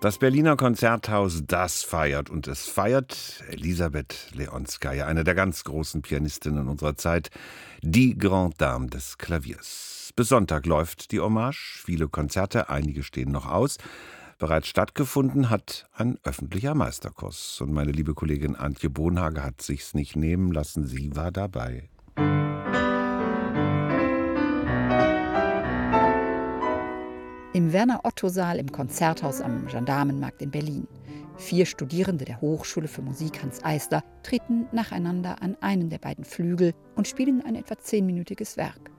Das Berliner Konzerthaus, das feiert und es feiert Elisabeth Leonskaya, eine der ganz großen Pianistinnen unserer Zeit, die Grande Dame des Klaviers. Bis Sonntag läuft die Hommage, viele Konzerte, einige stehen noch aus. Bereits stattgefunden hat ein öffentlicher Meisterkurs. Und meine liebe Kollegin Antje Bohnhage hat sich's nicht nehmen lassen, sie war dabei. Im Werner-Otto-Saal im Konzerthaus am Gendarmenmarkt in Berlin. Vier Studierende der Hochschule für Musik Hans Eisler treten nacheinander an einen der beiden Flügel und spielen ein etwa zehnminütiges Werk.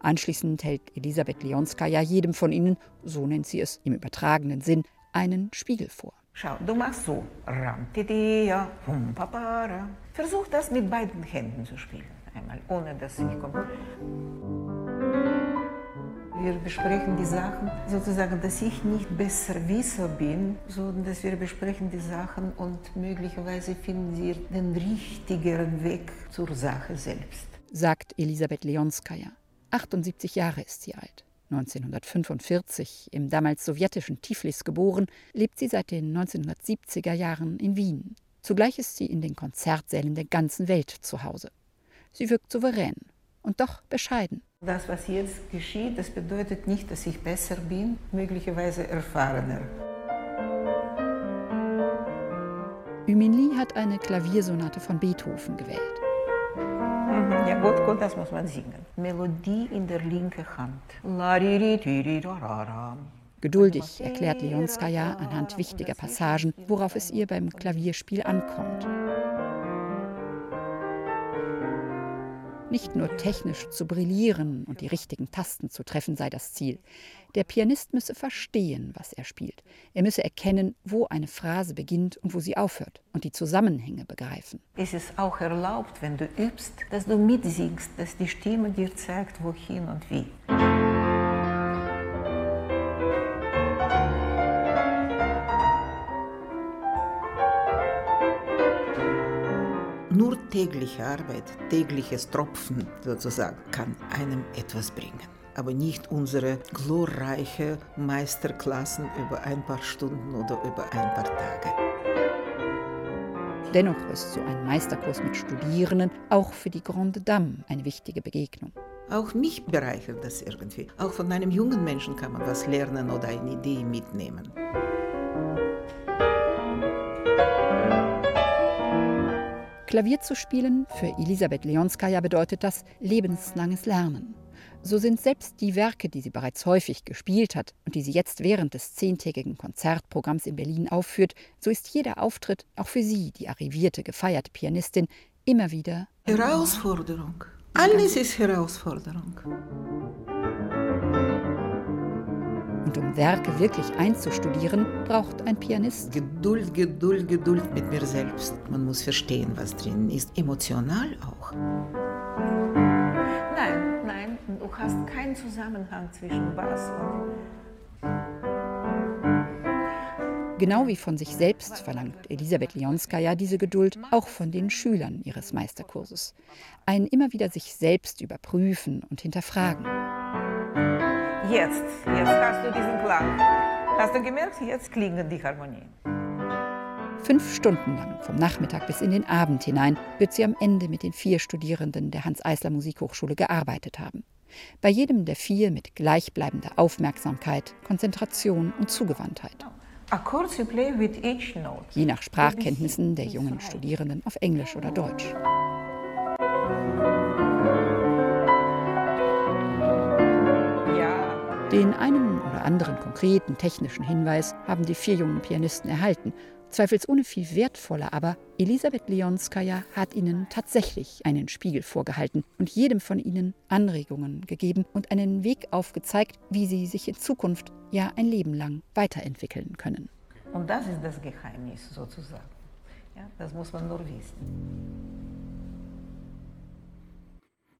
Anschließend hält Elisabeth Leonskaya jedem von ihnen, so nennt sie es im übertragenen Sinn, einen Spiegel vor. Schau, du machst so. Versuch das mit beiden Händen zu spielen. Einmal, ohne dass ich komme. Wir besprechen die Sachen sozusagen, dass ich nicht besser Wisser bin, sondern dass wir besprechen die Sachen und möglicherweise finden wir den richtigeren Weg zur Sache selbst. Sagt Elisabeth Leonskaya. 78 Jahre ist sie alt. 1945 im damals sowjetischen Tiflis geboren, lebt sie seit den 1970er Jahren in Wien. Zugleich ist sie in den Konzertsälen der ganzen Welt zu Hause. Sie wirkt souverän und doch bescheiden. Das, was jetzt geschieht, das bedeutet nicht, dass ich besser bin, möglicherweise erfahrener. Yumin Lee hat eine Klaviersonate von Beethoven gewählt. Mhm, ja, gut, gut, das muss man singen. Melodie in der linken Hand. Geduldig erklärt Leonskaya anhand wichtiger Passagen, worauf es ihr beim Klavierspiel ankommt. Nicht nur technisch zu brillieren und die richtigen Tasten zu treffen sei das Ziel. Der Pianist müsse verstehen, was er spielt. Er müsse erkennen, wo eine Phrase beginnt und wo sie aufhört und die Zusammenhänge begreifen. Es ist auch erlaubt, wenn du übst, dass du mitsingst, dass die Stimme dir zeigt, wohin und wie. Tägliche Arbeit, tägliches Tropfen sozusagen, kann einem etwas bringen. Aber nicht unsere glorreiche Meisterklassen über ein paar Stunden oder über ein paar Tage. Dennoch ist so ein Meisterkurs mit Studierenden auch für die Grande Dame eine wichtige Begegnung. Auch mich bereichert das irgendwie. Auch von einem jungen Menschen kann man was lernen oder eine Idee mitnehmen. Klavier zu spielen, für Elisabeth Leonskaya bedeutet das lebenslanges Lernen. So sind selbst die Werke, die sie bereits häufig gespielt hat und die sie jetzt während des zehntägigen Konzertprogramms in Berlin aufführt, so ist jeder Auftritt auch für sie, die arrivierte, gefeierte Pianistin, immer wieder Herausforderung. Alles ist Herausforderung. Und um Werke wirklich einzustudieren, braucht ein Pianist Geduld, Geduld, Geduld mit mir selbst. Man muss verstehen, was drin ist. Emotional auch. Nein, nein, du hast keinen Zusammenhang zwischen Bass und. Genau wie von sich selbst verlangt Elisabeth Leonskaya diese Geduld auch von den Schülern ihres Meisterkurses. Ein immer wieder sich selbst überprüfen und hinterfragen. Jetzt, jetzt hast du diesen Klang. Hast du gemerkt, jetzt klingen die Harmonien. Fünf Stunden lang, vom Nachmittag bis in den Abend hinein, wird sie am Ende mit den vier Studierenden der Hans-Eisler Musikhochschule gearbeitet haben. Bei jedem der vier mit gleichbleibender Aufmerksamkeit, Konzentration und Zugewandtheit. Je nach Sprachkenntnissen der jungen Studierenden auf Englisch oder Deutsch. Den einen oder anderen konkreten technischen Hinweis haben die vier jungen Pianisten erhalten. Zweifelsohne viel wertvoller aber, Elisabeth Leonskaya hat ihnen tatsächlich einen Spiegel vorgehalten und jedem von ihnen Anregungen gegeben und einen Weg aufgezeigt, wie sie sich in Zukunft, ja ein Leben lang, weiterentwickeln können. Und das ist das Geheimnis sozusagen. Ja, das muss man nur wissen.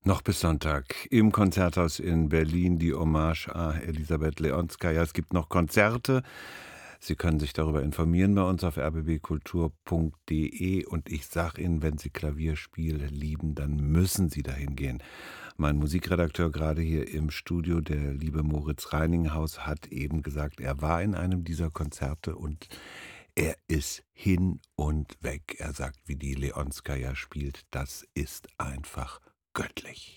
Noch bis Sonntag im Konzerthaus in Berlin die Hommage a Elisabeth Leonskaya. Es gibt noch Konzerte. Sie können sich darüber informieren bei uns auf rbbkultur.de und ich sage Ihnen, wenn Sie Klavierspiel lieben, dann müssen Sie dahin gehen. Mein Musikredakteur gerade hier im Studio, der liebe Moritz Reininghaus, hat eben gesagt, er war in einem dieser Konzerte und er ist hin und weg. Er sagt, wie die Leonskaya spielt, das ist einfach göttlich.